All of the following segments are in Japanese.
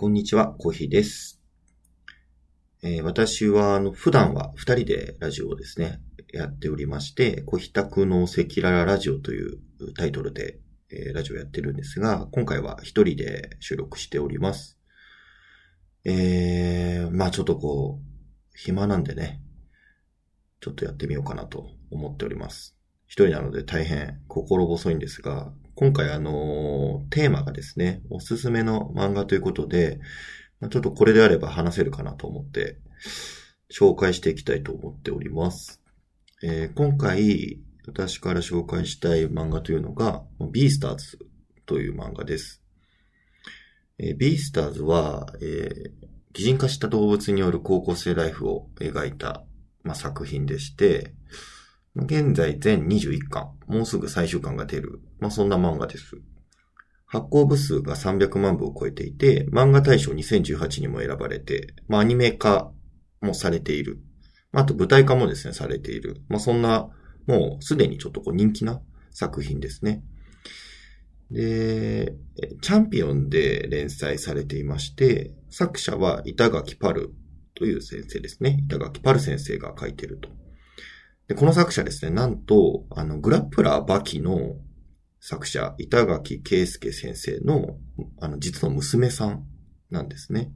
こんにちは、コーヒです。えー私は、あの、普段は二人でラジオをですね、やっておりまして、コヒタクの赤裸々ラジオというタイトルで、えーラジオやってるんですが、今回は一人で収録しております。えー、まあちょっとこう、暇なんでね、ちょっとやってみようかなと思っております。一人なので大変心細いんですが、今回あのテーマがですね、おすすめの漫画ということで、ちょっとこれであれば話せるかなと思って、紹介していきたいと思っております。えー今回、私から紹介したい漫画というのが、ビースターズという漫画です。えービースターズは、えー擬人化した動物による高校生ライフを描いた、まあ、作品でして、現在全21巻、もうすぐ最終巻が出る、まあ、そんな漫画です。発行部数が300万部を超えていて、漫画大賞2018にも選ばれて、まあ、アニメ化もされている。あと舞台化もですね、されている。まあ、そんな、もうすでにちょっとこう人気な作品ですね。で、チャンピオンで連載されていまして、作者は板垣パルという先生ですね。板垣パル先生が書いてると。で、この作者ですね、なんと、あの、グラップラーバキの作者、板垣圭介先生の、あの、実の娘さんなんですね。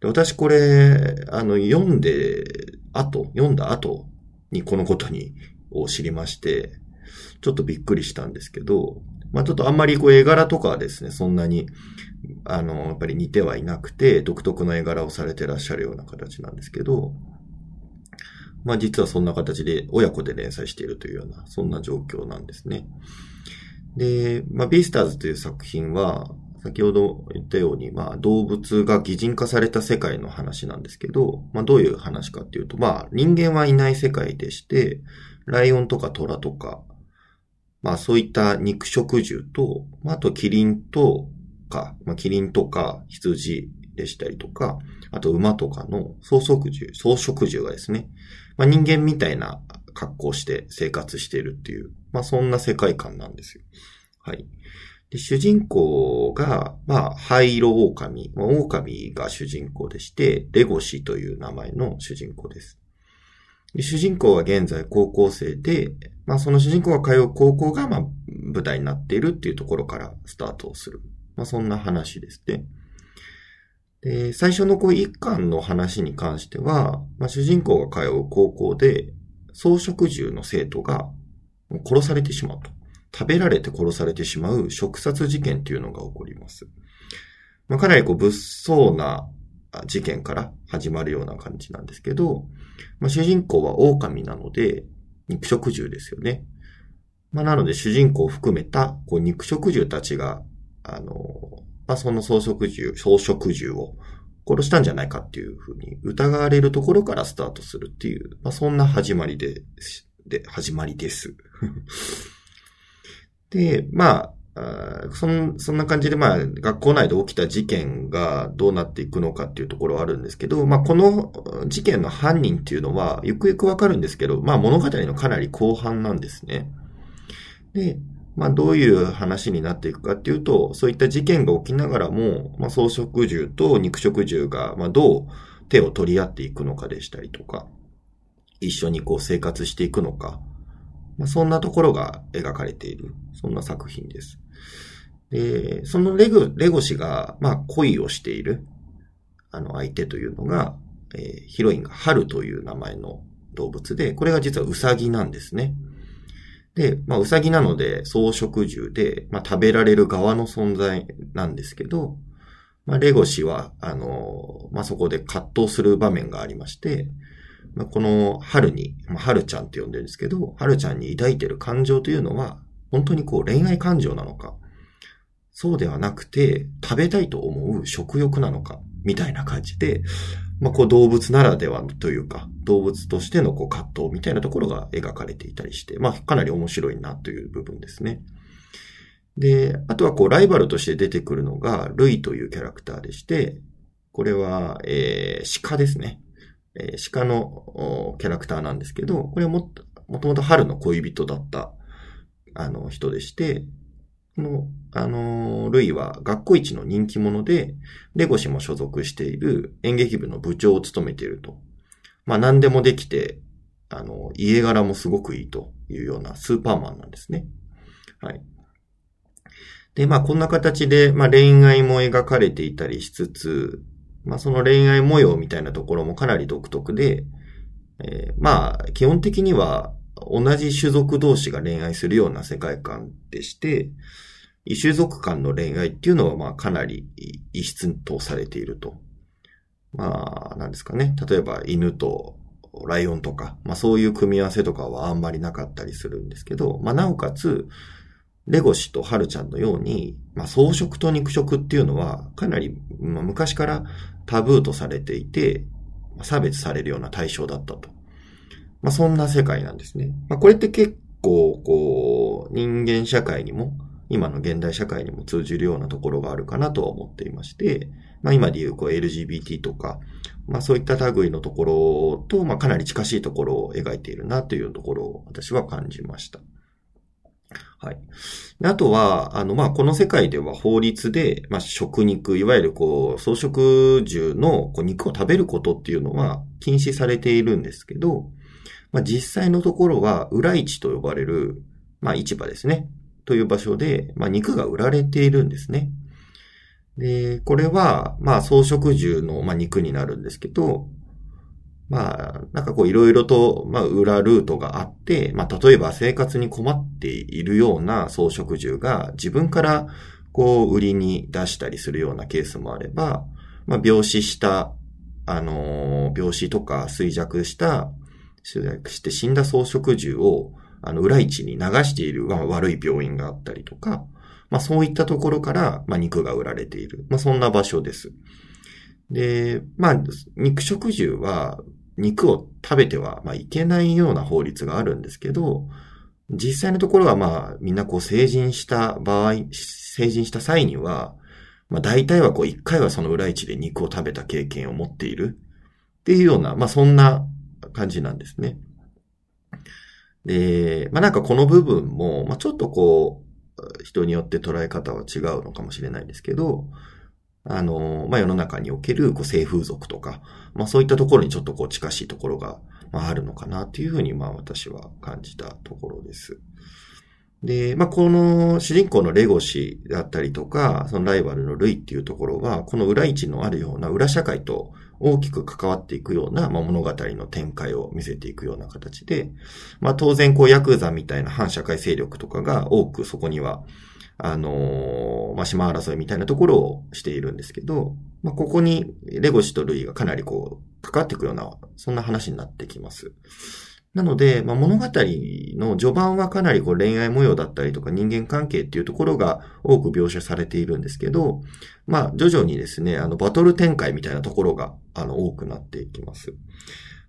で私これ、あの、読んで、後、読んだ後にこのことに、を知りまして、ちょっとびっくりしたんですけど、まあちょっとあんまりこう絵柄とかはですね、そんなに、あの、やっぱり似てはいなくて、独特の絵柄をされてらっしゃるような形なんですけど、まあ実はそんな形で親子で連載しているというような、そんな状況なんですね。で、まあビースターズという作品は、先ほど言ったように、まあ動物が擬人化された世界の話なんですけど、まあどういう話かっていうと、まあ人間はいない世界でして、ライオンとかトラとか、まあそういった肉食獣と、まああとキリンとか、まあキリンとか羊でしたりとか、あと馬とかの草食獣、草食獣がですね、まあ人間みたいな格好して生活しているっていう、まあそんな世界観なんですよ。はい。で主人公が、まあ、灰色狼。まあ、狼が主人公でして、レゴシという名前の主人公です。で主人公は現在高校生で、まあその主人公が通う高校が、まあ舞台になっているっていうところからスタートをする。まあそんな話ですね。で、最初のこう一巻の話に関しては、まあ主人公が通う高校で、草食獣の生徒が殺されてしまうと。食べられて殺されてしまう食殺事件っていうのが起こります。まあかなりこう物騒な事件から始まるような感じなんですけど、まあ、主人公は狼なので、肉食獣ですよね。まあ、なので主人公を含めた、こう、肉食獣たちが、あの、まあ、その草食獣、草食獣を殺したんじゃないかっていうふうに疑われるところからスタートするっていう、まあ、そんな始まりで、で、始まりです。で、まあ、そんそんな感じで、まあ、学校内で起きた事件がどうなっていくのかっていうところはあるんですけど、まあ、この事件の犯人っていうのは、ゆくゆくわかるんですけど、まあ、物語のかなり後半なんですね。で、まあ、どういう話になっていくかっていうと、そういった事件が起きながらも、まあ、草食獣と肉食獣が、まあ、どう手を取り合っていくのかでしたりとか、一緒にこう生活していくのか、まあ、そんなところが描かれている、そんな作品です。で、そのレゴ、レゴ氏が、まあ、恋をしている、あの、相手というのが、えーヒロインが春という名前の動物で、これが実はウサギなんですね。で、まあ、ウサギなので、草食獣で、まあ、食べられる側の存在なんですけど、まあ、レゴ氏は、あの、まあ、そこで葛藤する場面がありまして、まあ、この春に、まあ、春ちゃんって呼んでるんですけど、春ちゃんに抱いてる感情というのは、本当にこう恋愛感情なのか、そうではなくて、食べたいと思う食欲なのか、みたいな感じで、まあ、こう動物ならではというか、動物としてのこう葛藤みたいなところが描かれていたりして、まあ、かなり面白いなという部分ですね。で、あとはこうライバルとして出てくるのが、ルイというキャラクターでして、これは、えー、鹿ですね。えー鹿のキャラクターなんですけど、これはも、もともと春の恋人だった、あの人でして、この、あのー、ルイは学校一の人気者で、レゴシも所属している演劇部の部長を務めていると。まあ何でもできて、あの、家柄もすごくいいというようなスーパーマンなんですね。はい。で、まあこんな形で、まあ恋愛も描かれていたりしつつ、まあその恋愛模様みたいなところもかなり独特で、えー、まあ基本的には同じ種族同士が恋愛するような世界観でして、異種族間の恋愛っていうのはまあかなり異質とされていると。まあ、なんですかね。例えば犬とライオンとか、まあそういう組み合わせとかはあんまりなかったりするんですけど、まあなおかつ、レゴシとハルちゃんのように、まあ草食と肉食っていうのはかなり、まあ、昔からタブーとされていて、差別されるような対象だったと。まあそんな世界なんですね。まあこれって結構、こう、人間社会にも、今の現代社会にも通じるようなところがあるかなとは思っていまして、まあ今で言うこう LGBT とか、まあそういった類のところと、まあかなり近しいところを描いているなというところを私は感じました。はい。あとは、あの、まあ、この世界では法律で、まあ、食肉、いわゆるこう、草食獣のこう肉を食べることっていうのは禁止されているんですけど、まあ、実際のところは、裏市と呼ばれる、まあ、市場ですね。という場所で、まあ、肉が売られているんですね。で、これは、まあ、草食獣の、まあ、肉になるんですけど、まあ、なんかこういろいろと、まあ、裏ルートがあって、まあ、例えば生活に困っているような草食獣が自分からこう売りに出したりするようなケースもあれば、まあ、病死した、あのー、病死とか衰弱した、衰弱して死んだ草食獣を、あの、裏市に流している、まあ、悪い病院があったりとか、まあ、そういったところから、まあ、肉が売られている。まあ、そんな場所です。で、まあ、肉食獣は、肉を食べては、まあ、いけないような法律があるんですけど、実際のところはまあ、みんなこう成人した場合、成人した際には、まあ大体はこう一回はその裏市で肉を食べた経験を持っているっていうような、まあそんな感じなんですね。で、まあなんかこの部分も、まあちょっとこう、人によって捉え方は違うのかもしれないんですけど、あの、まあ、世の中における、こう、性風俗とか、まあ、そういったところにちょっとこう、近しいところが、まあ、あるのかなっていうふうに、まあ、私は感じたところです。で、まあ、この主人公のレゴシだったりとか、そのライバルのルイっていうところは、この裏位置のあるような裏社会と大きく関わっていくような、まあ、物語の展開を見せていくような形で、まあ、当然、こう、ヤクザみたいな反社会勢力とかが多くそこには、あのー、島争いみたいなところをしているんですけど、まあ、ここにレゴシとルイがかなりこう、関わっていくような、そんな話になってきます。なので、まあ、物語の序盤はかなりこう恋愛模様だったりとか人間関係っていうところが多く描写されているんですけど、まあ、徐々にですね、あの、バトル展開みたいなところが、あの、多くなっていきます。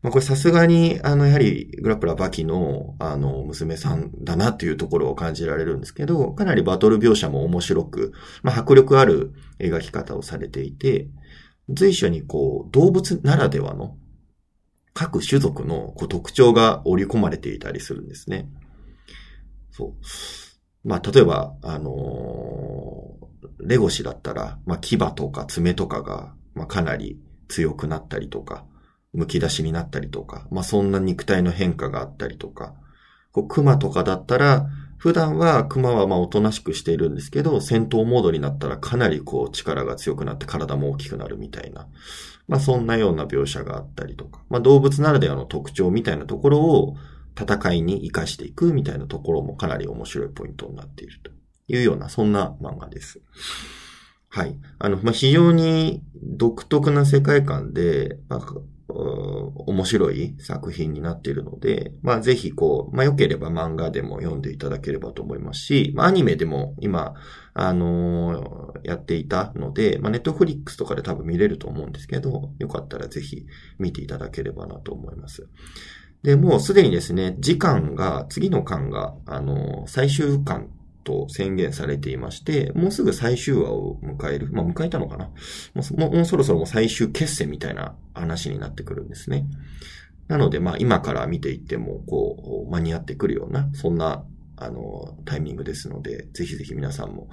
まあ、これさすがに、あの、やはり、グラップラバキの、あの、娘さんだなっていうところを感じられるんですけど、かなりバトル描写も面白く、まあ、迫力ある描き方をされていて、随所にこう、動物ならではの、各種族のこう特徴が織り込まれていたりするんですね。そう。まあ、例えば、あのー、レゴシだったら、まあ、牙とか爪とかが、まあ、かなり強くなったりとか、剥き出しになったりとか、まあそんな肉体の変化があったりとか、こう熊とかだったら、普段は熊はまあおとなしくしているんですけど、戦闘モードになったらかなりこう力が強くなって体も大きくなるみたいな。まあそんなような描写があったりとか、まあ動物ならではの特徴みたいなところを戦いに活かしていくみたいなところもかなり面白いポイントになっているというような、そんな漫画です。はい。あの、まあ、非常に独特な世界観で、まあ、面白い作品になっているので、まあぜひこう、まあ良ければ漫画でも読んでいただければと思いますし、まあアニメでも今、あのー、やっていたので、まあネットフリックスとかで多分見れると思うんですけど、よかったらぜひ見ていただければなと思います。で、もうすでにですね、時間が、次の巻が、あのー、最終巻と宣言されていまして、もうすぐ最終話を迎える。まあ、迎えたのかな？もうもうそろそろもう最終決戦みたいな話になってくるんですね。なので、まあ、今から見ていっても、こう、間に合ってくるような、そんなあの、タイミングですので、ぜひぜひ皆さんも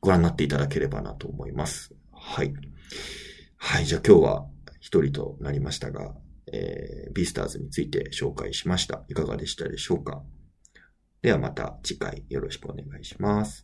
ご覧になっていただければなと思います。はい。はい、じゃあ今日は一人となりましたが、えー、ビースターズについて紹介しました。いかがでしたでしょうか？ではまた次回よろしくお願いします。